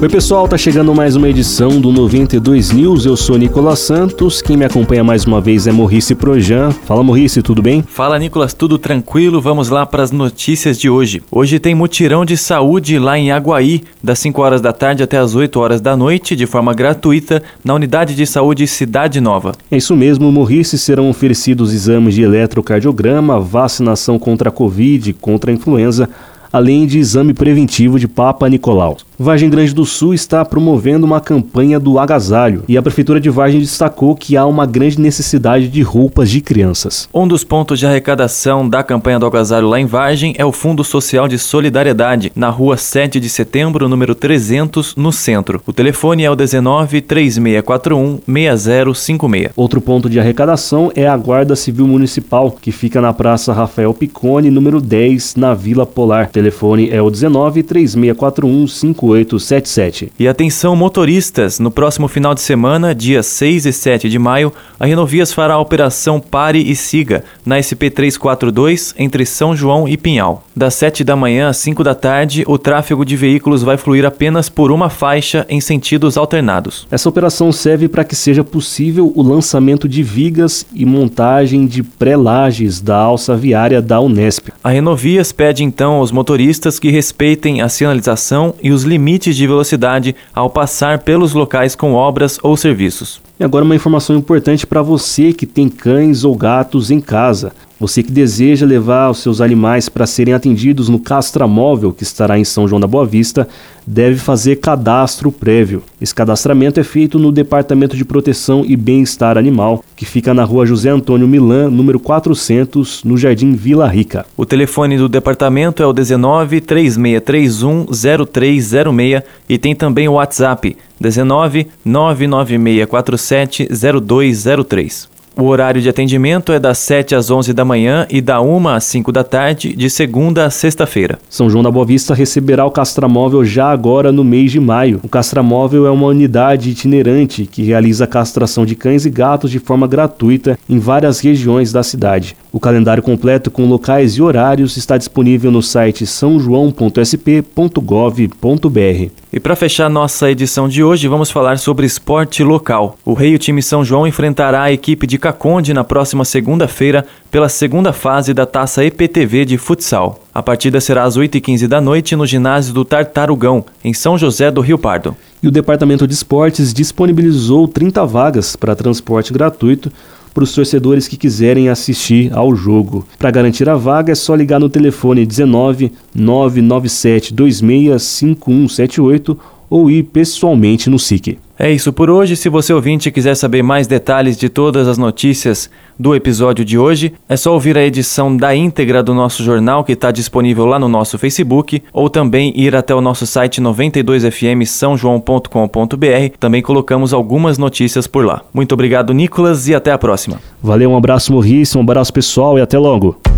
Oi, pessoal, tá chegando mais uma edição do 92 News. Eu sou Nicolas Santos. Quem me acompanha mais uma vez é Morrice Projan. Fala, Morrice, tudo bem? Fala, Nicolas, tudo tranquilo? Vamos lá para as notícias de hoje. Hoje tem mutirão de saúde lá em Aguaí, das 5 horas da tarde até as 8 horas da noite, de forma gratuita, na Unidade de Saúde Cidade Nova. É isso mesmo, Morrice. Serão oferecidos exames de eletrocardiograma, vacinação contra a Covid, contra a influenza além de exame preventivo de Papa Nicolau. Vargem Grande do Sul está promovendo uma campanha do agasalho e a Prefeitura de Vargem destacou que há uma grande necessidade de roupas de crianças. Um dos pontos de arrecadação da campanha do agasalho lá em Vargem é o Fundo Social de Solidariedade, na rua 7 de setembro, número 300, no centro. O telefone é o 19 3641 6056. Outro ponto de arrecadação é a Guarda Civil Municipal, que fica na Praça Rafael Picone, número 10, na Vila Polar. O telefone é o 19 3641 58 5877. E atenção motoristas, no próximo final de semana, dias 6 e 7 de maio, a Renovias fará a operação Pare e Siga, na SP 342, entre São João e Pinhal. Das 7 da manhã às 5 da tarde, o tráfego de veículos vai fluir apenas por uma faixa em sentidos alternados. Essa operação serve para que seja possível o lançamento de vigas e montagem de pré-lajes da alça viária da Unesp. A Renovias pede então aos motoristas que respeitem a sinalização e os limites limites de velocidade ao passar pelos locais com obras ou serviços. E agora uma informação importante para você que tem cães ou gatos em casa. Você que deseja levar os seus animais para serem atendidos no Castramóvel, que estará em São João da Boa Vista, deve fazer cadastro prévio. Esse cadastramento é feito no Departamento de Proteção e Bem-Estar Animal, que fica na rua José Antônio Milan, número 400, no Jardim Vila Rica. O telefone do departamento é o 19 3631 0306 e tem também o WhatsApp 19 99647 0203. O horário de atendimento é das 7 às 11 da manhã e da 1 às 5 da tarde, de segunda a sexta-feira. São João da Boa Vista receberá o castramóvel já agora no mês de maio. O castramóvel é uma unidade itinerante que realiza castração de cães e gatos de forma gratuita em várias regiões da cidade. O calendário completo com locais e horários está disponível no site sãojoão.sp.gov.br. E para fechar nossa edição de hoje, vamos falar sobre esporte local. O Rei o time São João enfrentará a equipe de Caconde na próxima segunda-feira pela segunda fase da Taça EPTV de futsal. A partida será às 8h15 da noite no ginásio do Tartarugão, em São José do Rio Pardo. E o Departamento de Esportes disponibilizou 30 vagas para transporte gratuito para os torcedores que quiserem assistir ao jogo. Para garantir a vaga é só ligar no telefone 19 997 26 5178 ou ir pessoalmente no SIC. É isso por hoje. Se você ouvinte quiser saber mais detalhes de todas as notícias do episódio de hoje, é só ouvir a edição da íntegra do nosso jornal que está disponível lá no nosso Facebook ou também ir até o nosso site 92fm sãojoão.com.br. Também colocamos algumas notícias por lá. Muito obrigado, Nicolas, e até a próxima. Valeu, um abraço, Morris, um abraço pessoal e até logo.